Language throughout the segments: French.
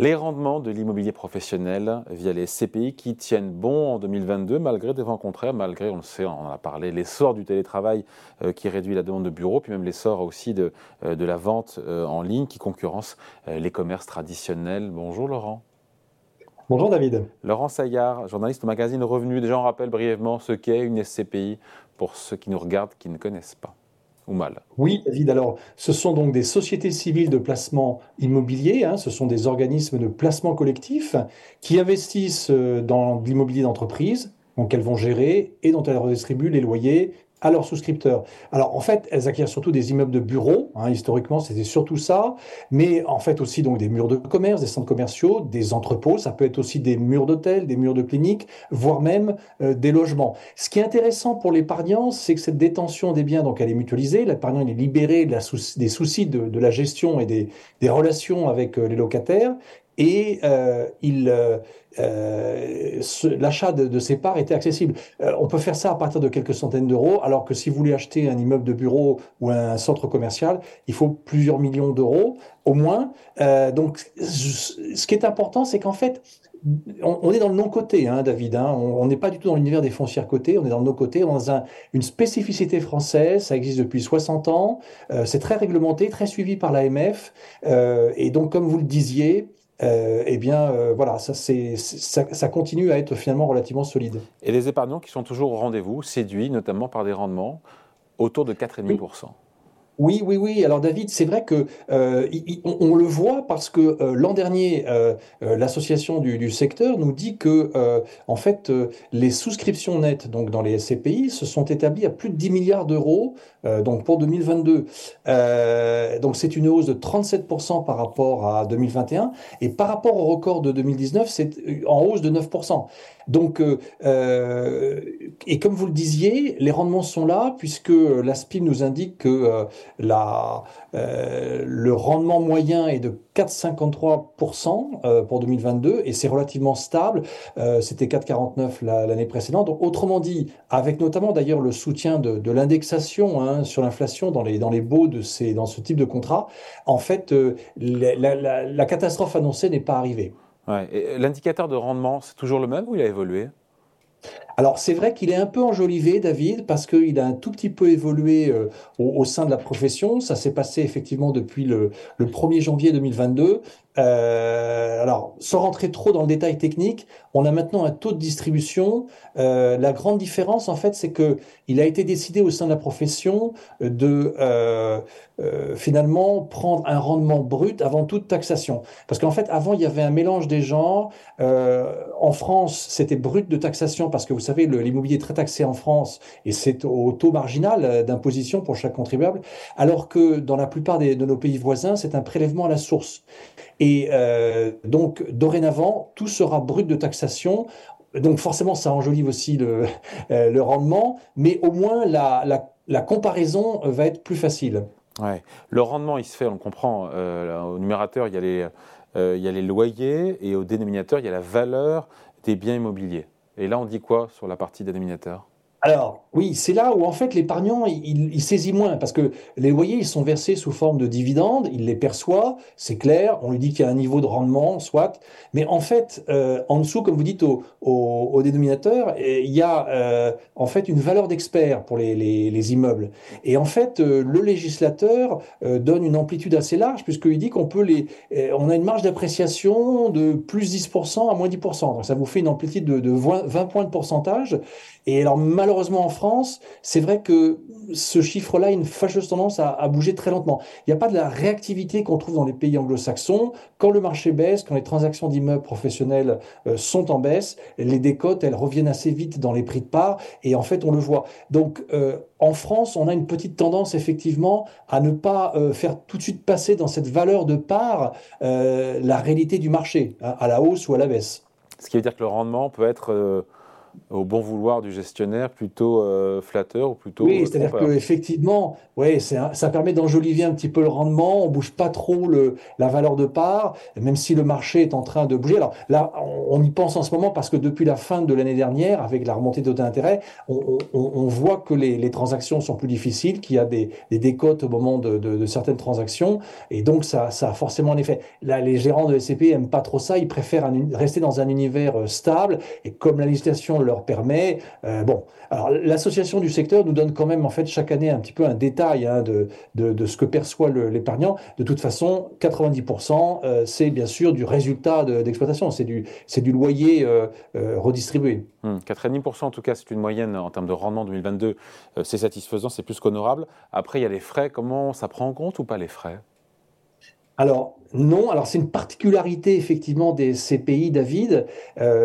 Les rendements de l'immobilier professionnel via les CPI qui tiennent bon en 2022 malgré des vents contraires, malgré, on le sait, on en a parlé, l'essor du télétravail euh, qui réduit la demande de bureaux, puis même l'essor aussi de, euh, de, la vente euh, en ligne qui concurrence les commerces traditionnels. Bonjour Laurent. Bonjour David. Laurent Saillard, journaliste au magazine Revenu. Déjà on rappelle brièvement ce qu'est une SCPI pour ceux qui nous regardent qui ne connaissent pas Oui, David. Alors, ce sont donc des sociétés civiles de placement immobilier. Hein. ce sont des organismes de placement collectif qui investissent euh, dans l'immobilier d'entreprise, donc elles vont gérer et dont elles redistribuent les loyers à leurs souscripteurs. Alors en fait, elles acquièrent surtout des immeubles de bureaux, hein, historiquement c'était surtout ça, mais en fait aussi donc des murs de commerce, des centres commerciaux, des entrepôts, ça peut être aussi des murs d'hôtels, des murs de cliniques, voire même euh, des logements. Ce qui est intéressant pour l'épargnant, c'est que cette détention des biens, donc elle est mutualisée, l'épargnant il est libéré des soucis de, la gestion et des, des relations avec euh, les locataires, et euh, euh, euh, l'achat de, de, ces parts était accessible. on peut faire ça à partir de quelques centaines d'euros, alors que si vous voulez acheter un immeuble de bureau ou un centre commercial, il faut plusieurs millions d'euros au moins. donc, ce qui est important, c'est qu'en fait, on, est dans le non-côté, hein, David. Hein. On n'est pas du tout dans l'univers des foncières cotées, on est dans le non-côté, dans une spécificité française, ça existe depuis 60 ans, c'est très réglementé, très suivi par l'AMF. et donc, comme vous le disiez, euh, eh bien, euh, voilà, ça, ça, ça, continue à être finalement relativement solide. Et les épargnants qui sont toujours au rendez-vous, séduits notamment par des rendements autour de 4,5%. Oui, oui, oui. Alors David, c'est vrai que euh, on, le voit parce que euh, l'an dernier, euh, l'association du, secteur nous dit que en fait les souscriptions nettes donc dans les SCPI se sont établies à plus de 10 milliards d'euros donc pour 2022. donc c'est une hausse de 37% par rapport à 2021 et par rapport au record de 2019, c'est en hausse de 9%. Donc et comme vous le disiez, les rendements sont là puisque l'ASPI nous indique que la, euh, le rendement moyen est de 4,53% euh, pour 2022 et c'est relativement stable. Euh, c'était 4,49 l'année précédente. Autrement dit, avec notamment d'ailleurs le soutien de, l'indexation hein, sur l'inflation dans les, baux de ces, dans ce type de contrat, en fait, la, catastrophe annoncée n'est pas arrivée. L'indicateur de rendement, c'est toujours le même ou il a évolué? Alors c'est vrai qu'il est un peu enjolivé, David, parce qu'il a un tout petit peu évolué euh, au, sein de la profession. Ça s'est passé effectivement depuis le, le 1er janvier 2022. Euh, alors, sans rentrer trop dans le détail technique, on a maintenant un taux de distribution. Euh, la grande différence, en fait, c'est que il a été décidé au sein de la profession de finalement prendre un rendement brut avant toute taxation. Parce qu'en fait, avant, il y avait un mélange des genres. En France, c'était brut de taxation parce que vous savez, l'immobilier est très taxé en France et c'est au taux marginal d'imposition pour chaque contribuable, alors que dans la plupart de nos pays voisins, c'est un prélèvement à la source. Et euh, donc, dorénavant, tout sera brut de taxation. Donc, forcément, ça enjolive aussi le, euh, rendement, mais au moins la, comparaison va être plus facile. Ouais. Le rendement, il se fait, on comprend, euh, au numérateur, il y a les loyers, et au dénominateur, il y a la valeur des biens immobiliers. Et là, on dit quoi sur la partie dénominateur? Alors, oui, c'est là où en fait l'épargnant, il, saisit moins, parce que les loyers, ils sont versés sous forme de dividendes, il les perçoit, c'est clair, on lui dit qu'il y a un niveau de rendement, soit, mais en fait, euh, en dessous, comme vous dites au, dénominateur, il y a euh, en fait une valeur d'expert pour les, les, immeubles. Et en fait, euh, le législateur donne une amplitude assez large, puisqu'il dit qu'on peut les... On a une marge d'appréciation de plus 10% à moins 10%, donc ça vous fait une amplitude de, de 20 points de pourcentage, et alors malheureusement en France, c'est vrai que ce chiffre-là a une fâcheuse tendance à, bouger très lentement. Il n'y a pas de la réactivité qu'on trouve dans les pays anglo-saxons. Quand le marché baisse, quand les transactions d'immeubles professionnels euh, sont en baisse, les décotes, elles reviennent assez vite dans les prix de part, et en fait on le voit. Donc euh, en France, on a une petite tendance effectivement à ne pas euh, faire tout de suite passer dans cette valeur de part la réalité du marché, hein, à la hausse ou à la baisse. Ce qui veut dire que le rendement peut être au bon vouloir du gestionnaire, plutôt euh, flatteur ou plutôt. Oui, c'est-à-dire qu'effectivement, ouais, ça permet d'enjoliver un petit peu le rendement, on bouge pas trop le, la valeur de part, même si le marché est en train de bouger. Alors là, on y pense en ce moment parce que depuis la fin de l'année dernière, avec la remontée de taux d'intérêt, on, on, voit que les, les, transactions sont plus difficiles, qu'il y a des, des décotes au moment de, de, de, certaines transactions, et donc ça, ça a forcément un effet. Là, les gérants de SCP aiment pas trop ça, ils préfèrent rester dans un univers euh, stable, et comme la législation leur permet. Euh, bon, alors l'association du secteur nous donne quand même en fait chaque année un petit peu un détail hein, de, de, ce que perçoit l'épargnant. De toute façon, 90%, euh, c'est bien sûr du résultat d'exploitation, c'est du, du loyer euh, redistribué. 4,5% hum, en tout cas, c'est une moyenne en termes de rendement 2022. c'est satisfaisant, c'est plus qu'honorable. Après, il y a les frais. Comment ça prend en compte ou pas les frais? Alors non, alors c'est une particularité effectivement des CPI, David.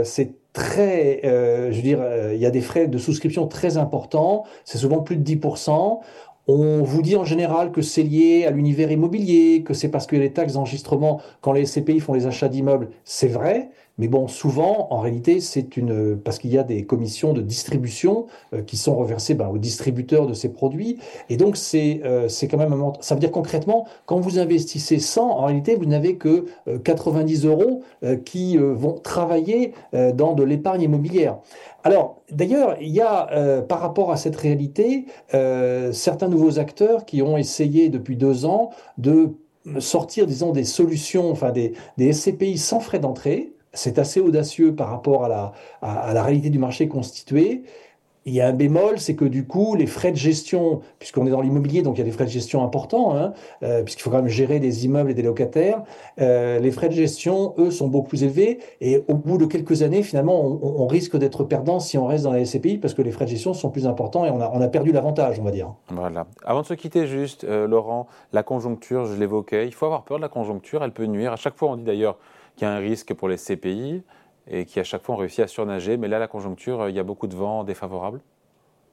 c'est très, euh, je veux dire, euh, il y a des frais de souscription très importants, c'est souvent plus de 10%. On vous dit en général que c'est lié à l'univers immobilier, que c'est parce a les taxes d'enregistrement quand les SCPI font les achats d'immeubles, c'est vrai, mais bon, souvent, en réalité, c'est une parce qu'il y a des commissions de distribution euh, qui sont reversées ben, aux distributeurs de ces produits, et donc c'est euh, quand même ça veut dire concrètement quand vous investissez 100, en réalité, vous n'avez que 90 euh, euros qui vont travailler dans de l'épargne immobilière. Alors, d'ailleurs, il y a, par rapport à cette réalité, certains nouveaux acteurs qui ont essayé depuis deux ans de sortir, disons, des solutions, enfin des, des SCPI sans frais d'entrée, c'est assez audacieux par rapport à la, réalité du marché constitué. Il y a un bémol, c'est que du coup, les frais de gestion, puisqu'on est dans l'immobilier, donc il y a des frais de gestion importants, hein, euh, puisqu'il faut quand même gérer des immeubles et des locataires, euh, les frais de gestion, eux, sont beaucoup plus élevés. Et au bout de quelques années, finalement, on, risque d'être perdant si on reste dans la SCPI, parce que les frais de gestion sont plus importants et on a, a perdu l'avantage, on va dire. Voilà. Avant de se quitter, juste, euh, Laurent, la conjoncture, je l'évoquais, il faut avoir peur de la conjoncture, elle peut nuire. À chaque fois, on dit d'ailleurs qui a un risque pour les CPI et qui à chaque fois ont réussi à surnager. Mais là, la conjoncture, il y a beaucoup de vent défavorable.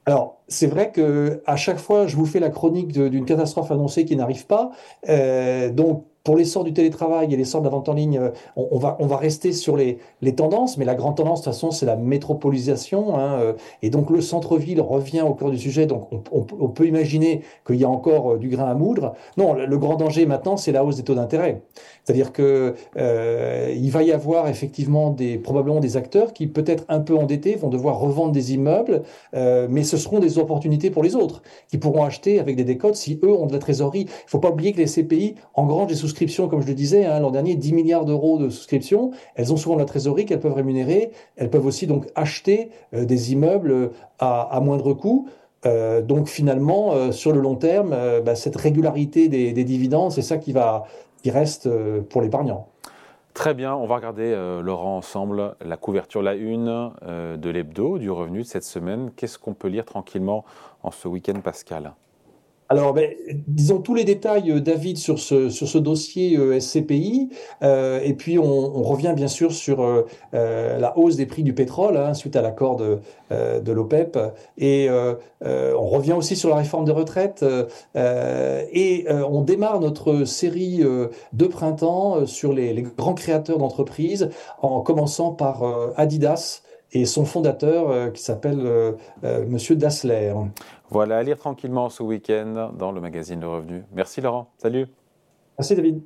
Alors, c'est vrai que à chaque fois, je vous fais la chronique d'une catastrophe annoncée qui n'arrive pas. Euh, donc, pour l'essor du télétravail et l'essor de la vente en ligne, euh, on, va, rester sur les, tendances, mais la grande tendance, de toute façon, c'est la métropolisation. Hein, euh, et donc, le centre-ville revient au cœur du sujet. Donc, on, peut imaginer qu'il y a encore euh, du grain à moudre. Non, le, grand danger maintenant, c'est la hausse des taux d'intérêt. C'est-à-dire que euh, il va y avoir effectivement des, probablement des acteurs qui, peut-être un peu endettés, vont devoir revendre des immeubles, mais ce seront des opportunités pour les autres qui pourront acheter avec des décotes si eux ont de la trésorerie. Il ne faut pas oublier que les CPI engrangent des comme je le disais, hein, l'an dernier, 10 milliards d'euros de souscriptions. Elles ont souvent de la trésorerie qu'elles peuvent rémunérer. Elles peuvent aussi donc acheter euh, des immeubles à, moindre coût. Euh, donc finalement, euh, sur le long terme, bah, cette régularité des, des dividendes, c'est ça qui va qui reste pour l'épargnant. Très bien, on va regarder, Laurent, ensemble la couverture, la une de l'hebdo, du revenu de cette semaine. Qu'est-ce qu'on peut lire tranquillement en ce week-end pascal? Alors, ben, disons tous les détails, euh, David, sur ce, sur ce dossier euh, SCPI. Euh, et puis, on, revient bien sûr sur euh, euh la hausse des prix du pétrole hein, suite à l'accord de, de l'OPEP. Et on revient aussi sur la réforme des retraites. et on démarre notre série de printemps sur les, les grands créateurs d'entreprises, en commençant par Adidas et son fondateur qui s'appelle Monsieur Dassler. Voilà, à lire tranquillement ce week-end dans le magazine Le Revenu. Merci Laurent. Salut. Merci David.